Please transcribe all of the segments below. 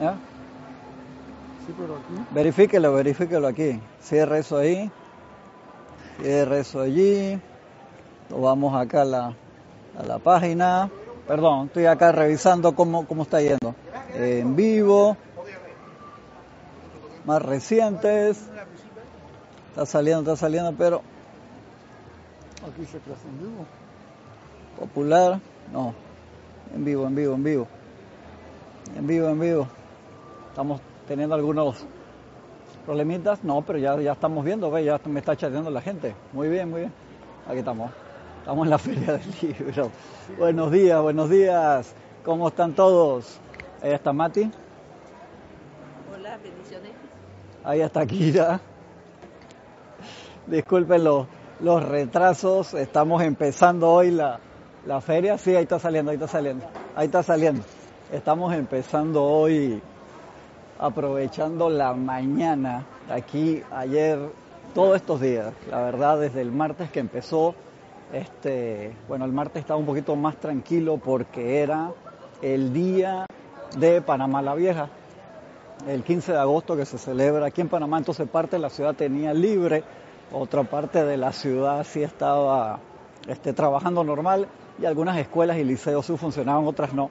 ¿Ya? Sí, pero aquí. Verifíquelo, verifíquelo aquí. Cierre eso ahí. Cierre eso allí. Lo vamos acá a la, a la página. Perdón, estoy acá revisando cómo, cómo está yendo. En vivo. Más recientes. Está saliendo, está saliendo, pero Aquí se clase en vivo. popular. No. En vivo, en vivo, en vivo. En vivo, en vivo. Estamos teniendo algunos problemitas. No, pero ya, ya estamos viendo, ve, ya me está chateando la gente. Muy bien, muy bien. Aquí estamos. Estamos en la Feria del Libro. Buenos días, buenos días. ¿Cómo están todos? Ahí está Mati. Hola, bendiciones. Ahí está Kira. Disculpen los, los retrasos. Estamos empezando hoy la, la feria. Sí, ahí está saliendo, ahí está saliendo. Ahí está saliendo. Estamos empezando hoy aprovechando la mañana. Aquí ayer, todos estos días. La verdad, desde el martes que empezó. Este, bueno, el martes estaba un poquito más tranquilo porque era el día de Panamá la Vieja el 15 de agosto que se celebra aquí en Panamá, entonces parte de la ciudad tenía libre, otra parte de la ciudad sí estaba este, trabajando normal y algunas escuelas y liceos sí funcionaban, otras no.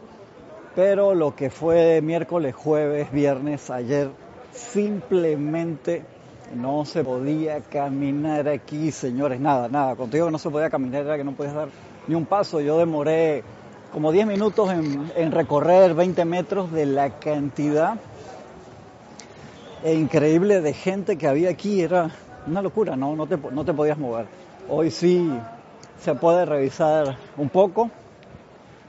Pero lo que fue miércoles, jueves, viernes, ayer, simplemente no se podía caminar aquí, señores, nada, nada. Contigo que no se podía caminar era que no podías dar ni un paso. Yo demoré como 10 minutos en, en recorrer 20 metros de la cantidad e increíble de gente que había aquí, era una locura, ¿no? No te, no te podías mover. Hoy sí se puede revisar un poco,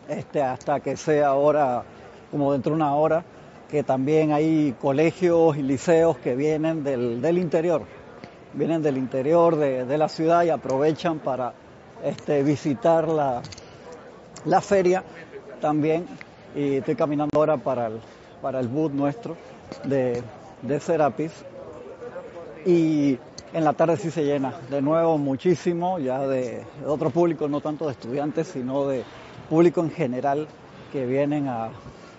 este, hasta que sea ahora, como dentro de una hora, que también hay colegios y liceos que vienen del, del interior, vienen del interior de, de, la ciudad y aprovechan para este, visitar la, la feria también. Y estoy caminando ahora para el, para el boot nuestro de, de Serapis y en la tarde sí se llena de nuevo muchísimo ya de, de, otro público, no tanto de estudiantes, sino de público en general que vienen a,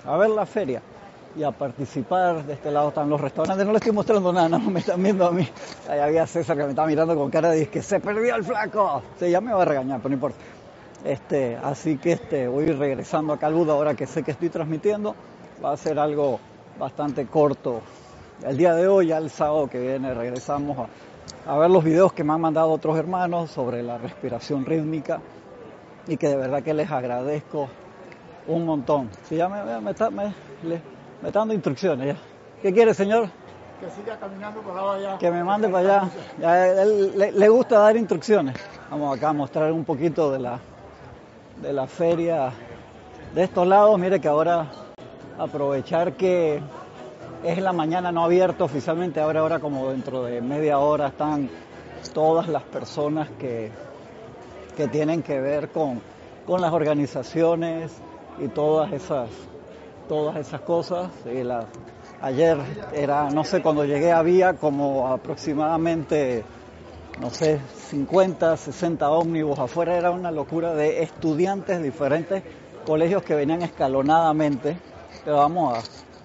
a, ver la feria y a participar. De este lado están los restaurantes, no les estoy mostrando nada, no me están viendo a mí. Ahí había César que me estaba mirando con cara de que se perdió el flaco. Sí, ya me va a regañar, pero no importa. Este, así que este, voy regresando acá al Buda ahora que sé que estoy transmitiendo. Va a ser algo bastante corto el día de hoy, ya el sábado que viene, regresamos a, a, ver los videos que me han mandado otros hermanos sobre la respiración rítmica y que de verdad que les agradezco un montón. Si ya me, me, está, me, le, me está dando instrucciones ya. ¿Qué quiere, señor? Que siga caminando para allá. Que me mande para allá. Ya, él, le, le, gusta dar instrucciones. Vamos acá a mostrar un poquito de la, de la feria de estos lados. Mire que ahora aprovechar que es la mañana no abierta oficialmente, ahora ahora como dentro de media hora están todas las personas que, que tienen que ver con, con las organizaciones y todas esas, todas esas cosas. Ayer era, no sé, cuando llegué había como aproximadamente, no sé, 50, 60 ómnibus afuera, era una locura de estudiantes diferentes colegios que venían escalonadamente, pero vamos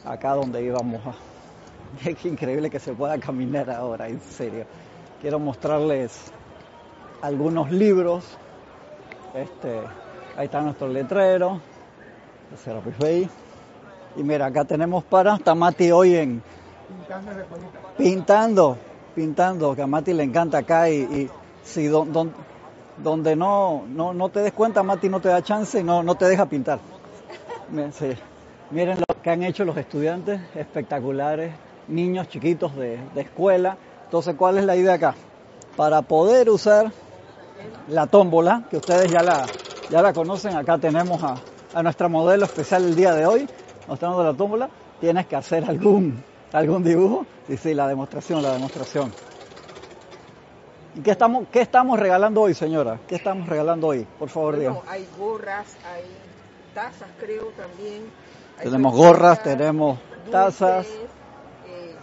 a acá donde íbamos. Es increíble que se pueda caminar ahora, en serio. Quiero mostrarles algunos libros. Este, ahí está nuestro letrero, Serapis Bay. Y mira, acá tenemos para Tamati hoy en pintando, pintando, que a Mati le encanta acá y, si don, donde no, no, no te des cuenta, Mati no te da chance y no, no te deja pintar. Sí. Miren lo que han hecho los estudiantes, espectaculares, niños chiquitos de, de, escuela. Entonces, ¿cuál es la idea acá? Para poder usar la tómbola, que ustedes ya la, ya la conocen, acá tenemos a, a nuestra modelo especial el día de hoy, mostrando la tómbola, tienes que hacer algún, algún dibujo. Sí, sí, la demostración, la demostración. ¿Y qué estamos, qué estamos regalando hoy, señora? ¿Qué estamos regalando hoy? Por favor, bueno, diga. Hay gorras, hay tazas, creo también. Hay tenemos gorras, tenemos tazas. Eh,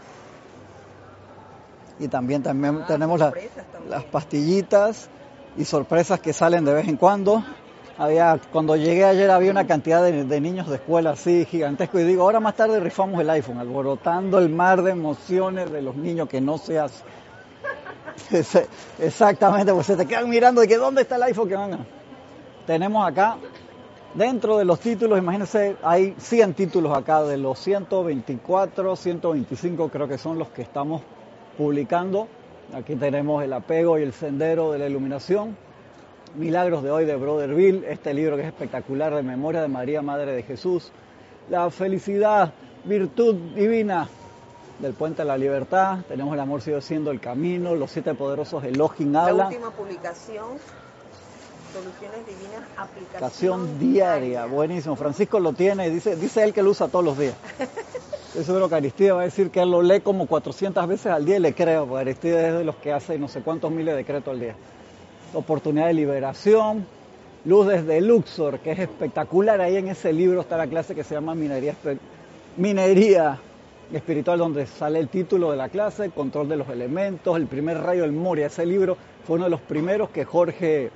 y también, también ah, tenemos la, también. las pastillitas y sorpresas que salen de vez en cuando. Había, cuando llegué ayer había una cantidad de, niños de escuela así gigantesco y digo, ahora más tarde rifamos el iPhone, alborotando el mar de emociones de los niños que no se hace. Exactamente, pues se te quedan mirando de que dónde está el iPhone que van a... Tenemos acá, dentro de los títulos, imagínense, hay 100 títulos acá, de los 124, 125 creo que son los que estamos publicando. Aquí tenemos el apego y el sendero de la iluminación. Milagros de hoy de Brotherville, este libro que es espectacular de memoria de María, Madre de Jesús. La felicidad, virtud divina del Puente a la Libertad. Tenemos el amor sigue siendo el camino, los siete poderosos Elohim La habla. última publicación, Soluciones Divinas, aplicación, Aplicación diaria, buenísimo. Francisco lo tiene, dice, dice él que lo usa todos los días. Estoy seguro que Aristide va a decir que él lo lee como 400 veces al día y le creo, porque Aristide es de los que hace no sé cuántos miles de decretos al día. Oportunidad de liberación, Luz desde Luxor, que es espectacular. Ahí en ese libro está la clase que se llama Minería, Espiritual, donde sale el título de la clase, Control de los Elementos, el primer rayo del Moria. Ese libro fue uno de los primeros que Jorge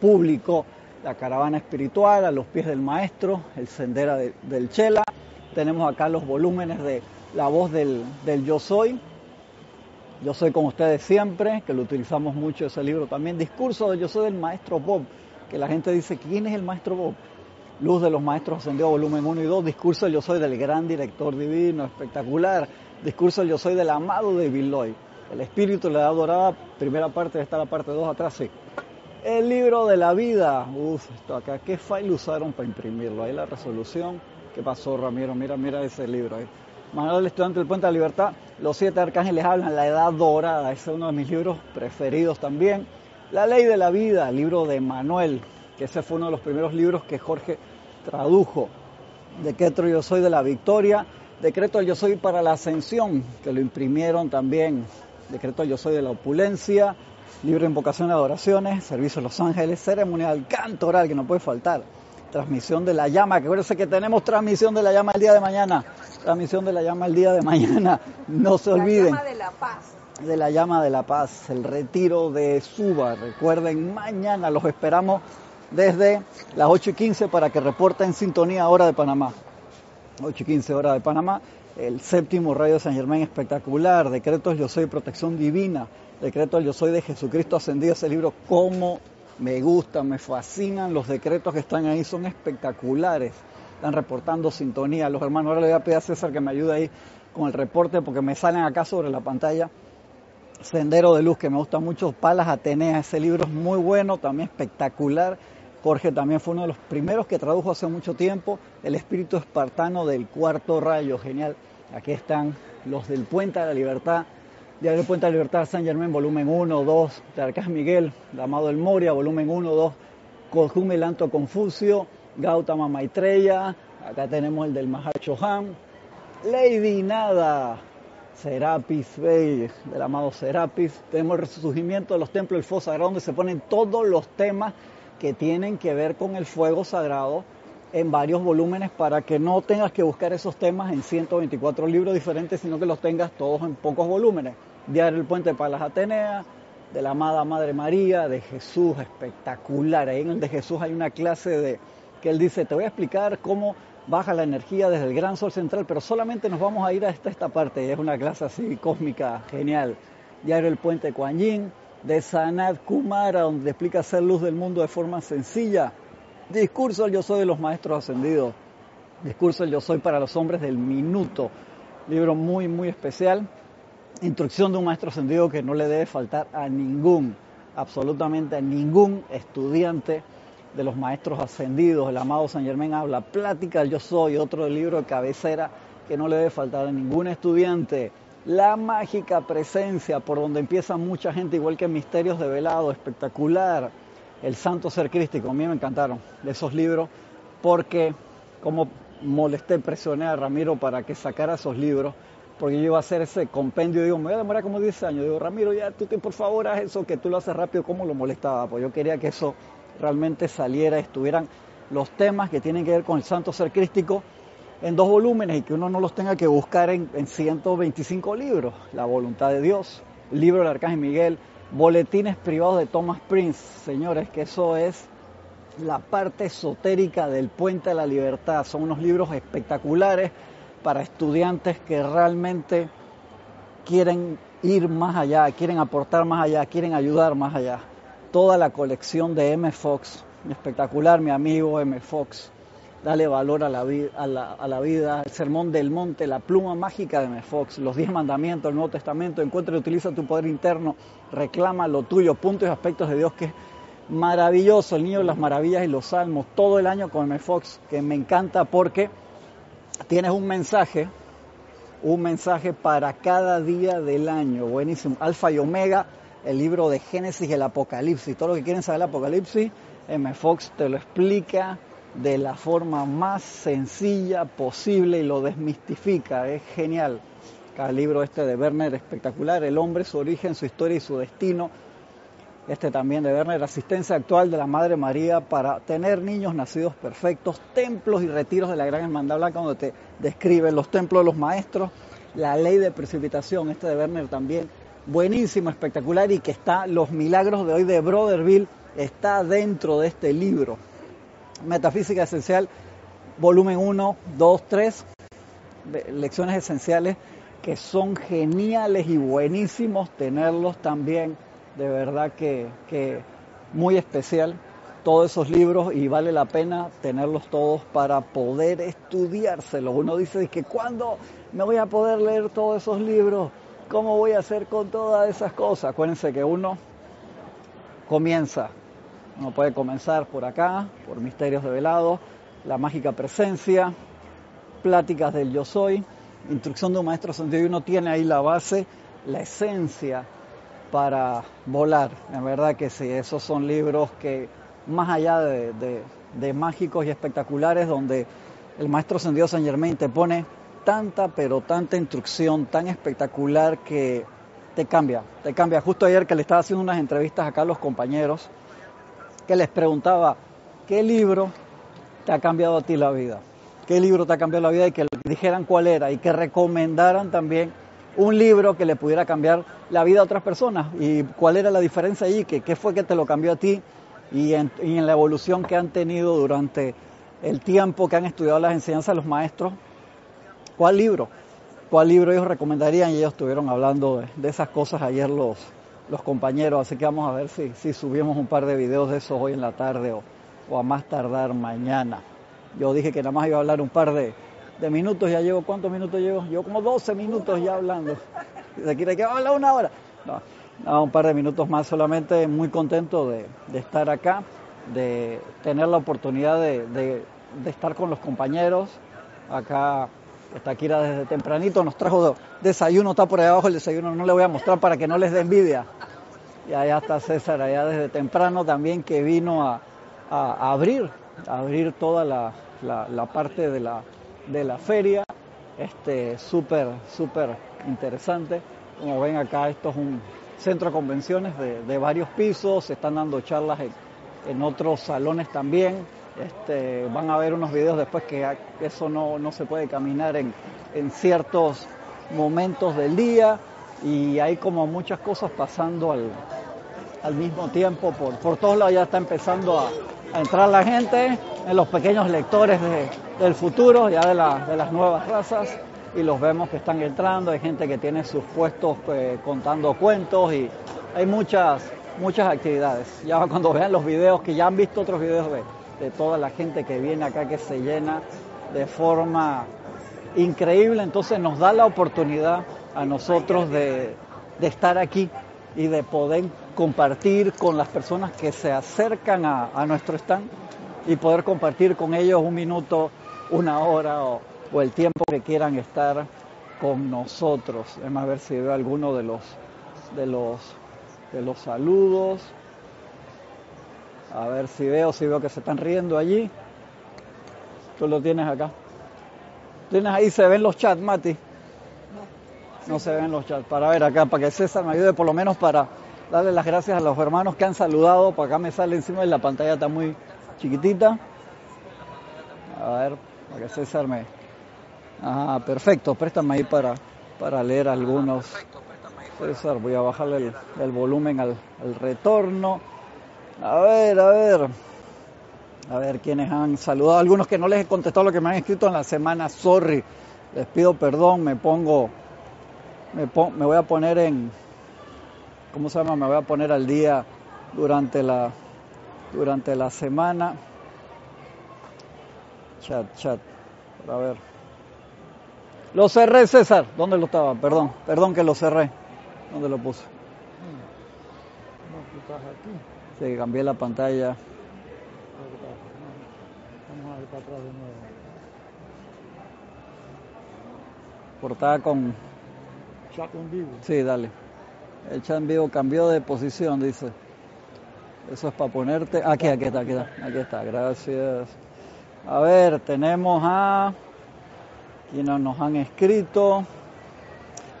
publicó la caravana espiritual a los pies del maestro, el sendera de- del Chela. Tenemos acá los volúmenes de La voz del, Yo Soy. Yo soy con ustedes siempre, que lo utilizamos mucho ese libro también. Discurso del Yo Soy del maestro Bob, que la gente dice, ¿quién es el maestro Bob? Luz de los Maestros Ascendió, volumen 1 y 2. Discurso del Yo Soy del gran director divino, espectacular. Discurso del Yo Soy del amado de Villoy. El espíritu de la edad dorada, primera parte, está la parte 2 atrás, sí. El libro de la vida. Uf, esto acá, ¿qué file usaron para imprimirlo? Ahí la resolución. ¿Qué pasó, Ramiro? Mira, mira ese libro ahí. Manuel del Estudiante del Puente de la Libertad. Los siete arcángeles hablan, la edad dorada. Ese es uno de mis libros preferidos también. La ley de la vida, libro de Manuel, que ese fue uno de los primeros libros que Jorge tradujo. Decreto Yo Soy de la Victoria. Decreto Yo Soy para la Ascensión, que lo imprimieron también. Decreto Yo Soy de la Opulencia. Libro de Invocación y Adoraciones. Servicio de los Ángeles. Ceremonial Canto Oral, que no puede faltar. Transmisión de la llama, que acuérdense que tenemos transmisión de la llama el día de mañana. Transmisión de la llama el día de mañana. No se olviden La llama de la paz. de la llama de la paz, el retiro de Suba. Recuerden, mañana los esperamos desde las 8 y 15 para que reporten sintonía hora de Panamá. 8 y 15 hora de Panamá. El séptimo rayo de San Germán espectacular. Decretos Yo Soy Protección Divina. Decretos Yo Soy de Jesucristo Ascendido. Ese libro, como me gusta, me fascinan. Los decretos que están ahí son espectaculares. Están reportando sintonía. Los hermanos, ahora le voy a pedir a César que me ayude ahí con el reporte porque me salen acá sobre la pantalla. Sendero de Luz, que me gusta mucho, Palas Atenea, ese libro es muy bueno, también espectacular. Jorge también fue uno de los primeros que tradujo hace mucho tiempo El espíritu espartano del cuarto rayo, genial. Aquí están los del Puente de la Libertad, Diario del Puente de Libertad, San Germán, volumen 1, 2, de Arcás Miguel, el Amado del Moria, volumen 1, 2, Kojume Lanto Confucio, Gautama Maitreya, acá tenemos el del Mahacho Han, Lady Nada, Serapis Bey, del amado Serapis. Tenemos el resurgimiento de los templos del fuego sagrado, donde se ponen todos los temas que tienen que ver con el fuego sagrado en varios volúmenes para que no tengas que buscar esos temas en 124 libros diferentes, sino que los tengas todos en pocos volúmenes. Diario El Puente para las Atenea, de la amada Madre María, de Jesús, espectacular. Ahí en el de Jesús hay una clase de que él dice, te voy a explicar cómo baja la energía desde el gran sol central, pero solamente nos vamos a ir a esta, parte. Es una clase así cósmica, genial. Diario El Puente Kuan Yin, de Sanat Kumara, donde explica hacer luz del mundo de forma sencilla. Discurso del Yo Soy de los Maestros Ascendidos. Discurso del Yo Soy para los hombres del minuto. Libro muy, muy especial. Instrucción de un maestro ascendido que no le debe faltar a ningún, absolutamente a ningún estudiante de los maestros ascendidos. El amado San Germán habla, Plática del Yo Soy, otro libro de cabecera que no le debe faltar a ningún estudiante. La mágica presencia, por donde empieza mucha gente, igual que Misterios de Velado, espectacular. El Santo Ser Crístico, a mí me encantaron esos libros, porque como molesté, presioné a Ramiro para que sacara esos libros, porque yo iba a hacer ese compendio, digo, me voy a demorar como 10 años, digo, Ramiro, ya tú que por favor haz eso, que tú lo haces rápido, ¿cómo lo molestaba? Pues yo quería que eso realmente saliera, estuvieran los temas que tienen que ver con el Santo Ser Crístico en dos volúmenes y que uno no los tenga que buscar en, en 125 libros. La voluntad de Dios, libro del Arcángel Miguel, boletines privados de Thomas Prince. Señores, que eso es la parte esotérica del Puente de la Libertad. Son unos libros espectaculares para estudiantes que realmente quieren ir más allá, quieren aportar más allá, quieren ayudar más allá. Toda la colección de M. Fox, espectacular mi amigo M. Fox, dale valor a la, a, la, vida, el sermón del monte, la pluma mágica de M. Fox, los diez mandamientos, el Nuevo Testamento, encuentra y utiliza tu poder interno, reclama lo tuyo, puntos y aspectos de Dios que es maravilloso, el niño de las maravillas y los salmos, todo el año con M. Fox, que me encanta porque tienes un mensaje un mensaje para cada día del año. Buenísimo. Alfa y Omega, el libro de Génesis y el Apocalipsis. Todo lo que quieren saber del Apocalipsis, M. Fox te lo explica de la forma más sencilla posible y lo desmistifica. Es genial. Cada libro este de Werner espectacular. El hombre, su origen, su historia y su destino este también de Werner, asistencia actual de la Madre María para tener niños nacidos perfectos, templos y retiros de la Gran Hermandad Blanca, donde te describe los templos de los maestros, la ley de precipitación, este de Werner también, buenísimo, espectacular y que está, los milagros de hoy de Broderville, está dentro de este libro. Metafísica Esencial, volumen 1, 2, 3, lecciones esenciales que son geniales y buenísimos tenerlos también de verdad que, muy especial todos esos libros y vale la pena tenerlos todos para poder estudiárselos. Uno dice que cuándo me voy a poder leer todos esos libros, cómo voy a hacer con todas esas cosas. Acuérdense que uno comienza, uno puede comenzar por acá, por Misterios de Velado, La Mágica Presencia, Pláticas del Yo Soy, Instrucción de un Maestro Sentido y uno tiene ahí la base, la esencia para volar. En verdad que sí, esos son libros que más allá de, mágicos y espectaculares, donde el maestro Sendido San Germain te pone tanta, pero tanta instrucción tan espectacular que te cambia, te cambia. Justo ayer que le estaba haciendo unas entrevistas acá a los compañeros, que les preguntaba, ¿qué libro te ha cambiado a ti la vida? ¿Qué libro te ha cambiado la vida? Y que dijeran cuál era y que recomendaran también un libro que le pudiera cambiar la vida a otras personas y cuál era la diferencia allí, que qué fue que te lo cambió a ti y en, la evolución que han tenido durante el tiempo que han estudiado las enseñanzas de los maestros. ¿Cuál libro? ¿Cuál libro ellos recomendarían? Y ellos estuvieron hablando de, esas cosas ayer los, los compañeros, así que vamos a ver si, si subimos un par de videos de esos hoy en la tarde o, o a más tardar mañana. Yo dije que nada más iba a hablar un par de, de minutos, ya llevo, ¿cuántos minutos llevo? Llevo como 12 minutos ya hablando. ¿Se quiere que habla una hora? No, un par de minutos más solamente, muy contento de, estar acá, de tener la oportunidad de, estar con los compañeros. Acá está Kira desde tempranito, nos trajo desayuno, está por ahí abajo el desayuno, no le voy a mostrar para que no les dé envidia. Y allá está César, allá desde temprano también que vino a, abrir, a abrir toda la parte de la, de la feria. Este, súper, súper interesante. Como ven acá, esto es un centro de convenciones de, varios pisos, se están dando charlas en, otros salones también. Este, van a ver unos videos después que eso no, no se puede caminar en, en, ciertos momentos del día y hay como muchas cosas pasando al, al mismo tiempo. Por, por todos lados ya está empezando a, a entrar la gente, en los pequeños lectores del futuro, ya de, de, las nuevas razas, y los vemos que están entrando, hay gente que tiene sus puestos eh, contando cuentos y hay muchas, muchas actividades. Ya cuando vean los videos, que ya han visto otros videos de, de toda la gente que viene acá, que se llena de forma increíble, entonces nos da la oportunidad a nosotros de, estar aquí y de poder compartir con las personas que se acercan a, a nuestro stand y poder compartir con ellos un minuto, una hora o, el tiempo que quieran estar con nosotros. Vamos a ver si veo alguno de los de los de los saludos. A ver si veo, si veo que se están riendo allí. Tú lo tienes acá. Tienes ahí, se ven los chats, Mati. No se ven los chats. Para ver acá, para que César me ayude por lo menos para darle las gracias a los hermanos que han saludado. Para acá me sale encima de la pantalla, está muy, chiquitita. A ver, para que César me... Ah, perfecto, préstame ahí para, para leer algunos. César, voy a bajarle el, volumen al, al, retorno. A ver, a ver. A ver quiénes han saludado. Algunos que no les he contestado lo que me han escrito en la semana. Sorry. Les pido perdón. Me pongo. Me, me voy a poner en. ¿Cómo se llama? Me voy a poner al día durante la, durante la semana. Chat, chat. A ver. Lo cerré, César. ¿Dónde lo estaba? Perdón. Perdón que lo cerré. ¿Dónde lo puse? No, tú estás aquí. Sí, cambié la pantalla. Vamos a ir para atrás de nuevo. Portada con Chat en vivo. Sí, dale. El chat en vivo cambió de posición, dice. Eso es para ponerte. Aquí, aquí está, aquí está. Aquí está, gracias. A ver, tenemos a quienes nos han escrito.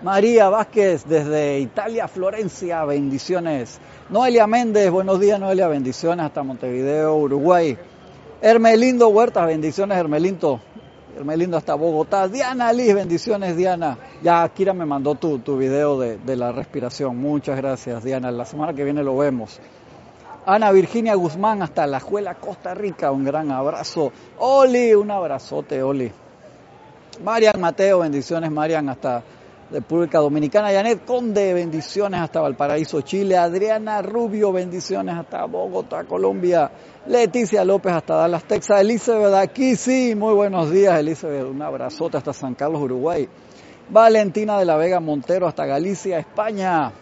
María Vázquez desde Italia, Florencia, bendiciones. Noelia Méndez, buenos días Noelia, bendiciones hasta Montevideo, Uruguay. Hermelindo Huertas, bendiciones Hermelindo. Hermelindo hasta Bogotá. Diana Liz, bendiciones Diana. Ya Kira me mandó tu, tu video de, de la respiración. Muchas gracias Diana. La semana que viene lo vemos. Ana Virginia Guzmán hasta La Juela, Costa Rica. Un gran abrazo. Oli, un abrazote Oli. Marian Mateo, bendiciones Marian hasta República Dominicana. Janet Conde, bendiciones hasta Valparaíso, Chile. Adriana Rubio, bendiciones hasta Bogotá, Colombia. Leticia López hasta Dallas, Texas. Elizabeth aquí, sí, muy buenos días Elizabeth. Un abrazote hasta San Carlos, Uruguay. Valentina de la Vega Montero hasta Galicia, España.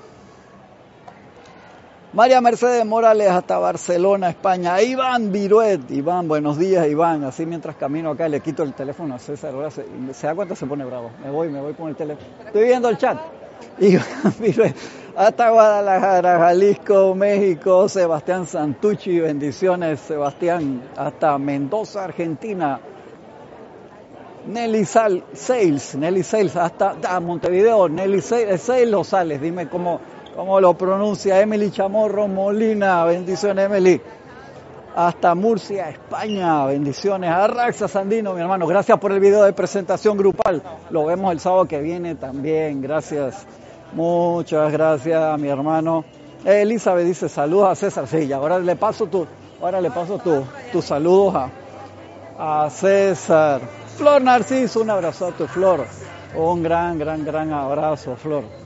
María Mercedes Morales hasta Barcelona, España. Iván Viruet. Iván, buenos días, Iván. Así mientras camino acá le quito el teléfono a César. Ahora se, da cuenta, se pone bravo. Me voy, me voy con el teléfono. Estoy viendo el chat. Iván Viruet. Hasta Guadalajara, Jalisco, México. Sebastián Santucci. Bendiciones, Sebastián. Hasta Mendoza, Argentina. Nelly Sal, Sales, Nelly Sales, hasta Montevideo, Nelly Sales, Sales Sales, dime cómo, cómo lo pronuncia, Emily Chamorro Molina, bendiciones Emily, hasta Murcia, España, bendiciones, a Raxa Sandino, mi hermano, gracias por el video de presentación grupal, lo vemos el sábado que viene también, gracias, muchas gracias mi hermano. Elizabeth dice saludos a César, sí, ahora le paso tu, ahora le paso tu, tus saludos a, a César. Flor Narciso, un abrazo a tu Flor. Un gran, gran, gran abrazo, Flor.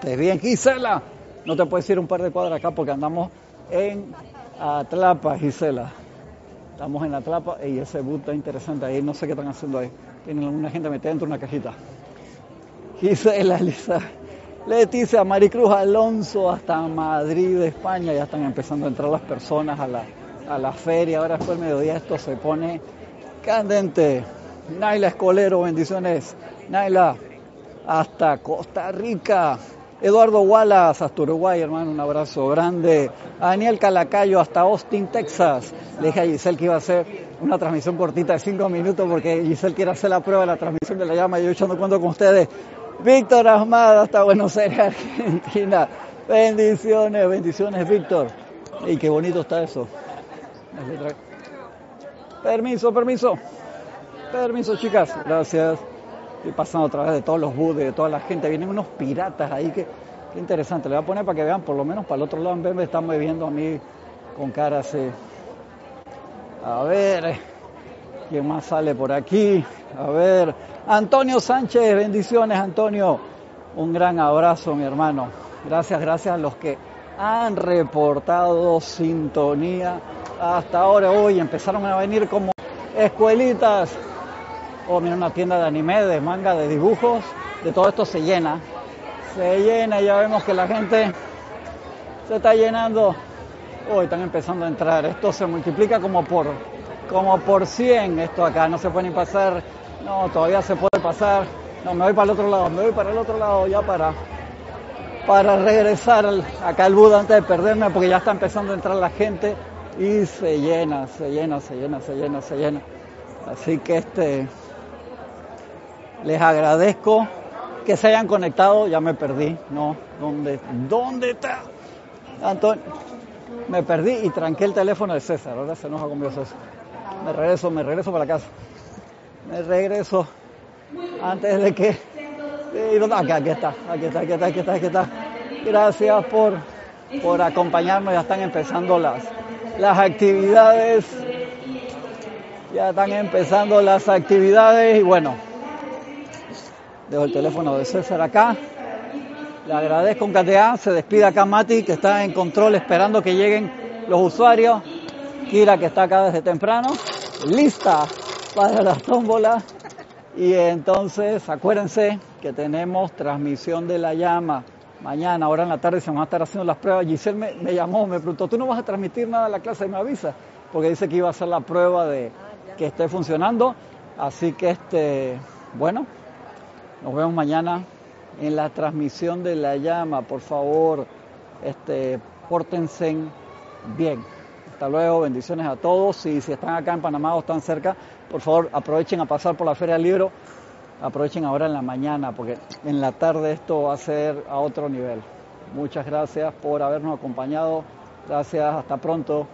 Estés bien, Gisela. No te puedes ir un par de cuadras acá porque andamos en Atlapa, Gisela. Estamos en Atlapa y ese boot está interesante ahí. No sé qué están haciendo ahí. Tienen alguna gente metida dentro de una cajita. Gisela, Lisa. Leticia, Maricruz Alonso, hasta Madrid, España. Ya están empezando a entrar las personas a la, a la feria. Ahora después del mediodía esto se pone candente. Naila Escolero, bendiciones. Naila, hasta Costa Rica. Eduardo Wallace, hasta Uruguay, hermano, un abrazo grande. Daniel Calacayo, hasta Austin, Texas. Le dije a Giselle que iba a hacer una transmisión cortita de cinco minutos porque Giselle quiere hacer la prueba de la transmisión de la llama y yo echando cuento con ustedes. Víctor Ahmad, hasta Buenos Aires, Argentina. Bendiciones, bendiciones, Víctor. Y qué bonito está eso. Permiso, permiso. Permiso, chicas. Gracias. Estoy pasando a través de todos los booths, de toda la gente. Vienen unos piratas ahí que, interesante. Le voy a poner para que vean, por lo menos para el otro lado, en vez me están viendo a mí con cara así. A ver, ¿quién más sale por aquí? A ver, Antonio Sánchez, bendiciones, Antonio. Un gran abrazo, mi hermano. Gracias, gracias a los que han reportado sintonía hasta ahora. Hoy empezaron a venir como escuelitas. Oh, mira, una tienda de anime, de manga, de dibujos. De todo esto se llena. Se llena ya vemos que la gente se está llenando. Hoy están empezando a entrar. Esto se multiplica como por, como por 100 esto acá. No se puede ni pasar. No, todavía se puede pasar. No, me voy para el otro lado. Me voy para el otro lado ya para, para regresar acá al Buda antes de perderme porque ya está empezando a entrar la gente y se llena, se llena, se llena, se llena, se llena. Así que este les agradezco que se hayan conectado, ya me perdí, no, ¿dónde, dónde está? Antonio, me perdí y tranqué el teléfono de César, ahora se enoja conmigo César. Me regreso, me regreso para casa. Me regreso antes de que... Aquí, aquí está, aquí está, aquí está, aquí está, aquí está. Gracias por, por acompañarnos, ya están empezando las, las actividades Ya están empezando las actividades y bueno, dejo el teléfono de César acá. Le agradezco un KTA, se despide acá Mati que está en control esperando que lleguen los usuarios. Kira que está acá desde temprano, lista para la tómbola. Y entonces acuérdense que tenemos transmisión de la llama. Mañana, ahora en la tarde, se van a estar haciendo las pruebas. Giselle me, me llamó, me preguntó, ¿tú no vas a transmitir nada en la clase? Y me avisa, porque dice que iba a hacer la prueba de que esté funcionando. Así que, este, bueno, nos vemos mañana en la transmisión de la llama. Por favor, este, pórtense bien. Hasta luego, bendiciones a todos. Y si están acá en Panamá o están cerca, por favor aprovechen a pasar por la Feria del Libro. Aprovechen ahora en la mañana, porque en la tarde esto va a ser a otro nivel. Muchas gracias por habernos acompañado. Gracias, hasta pronto.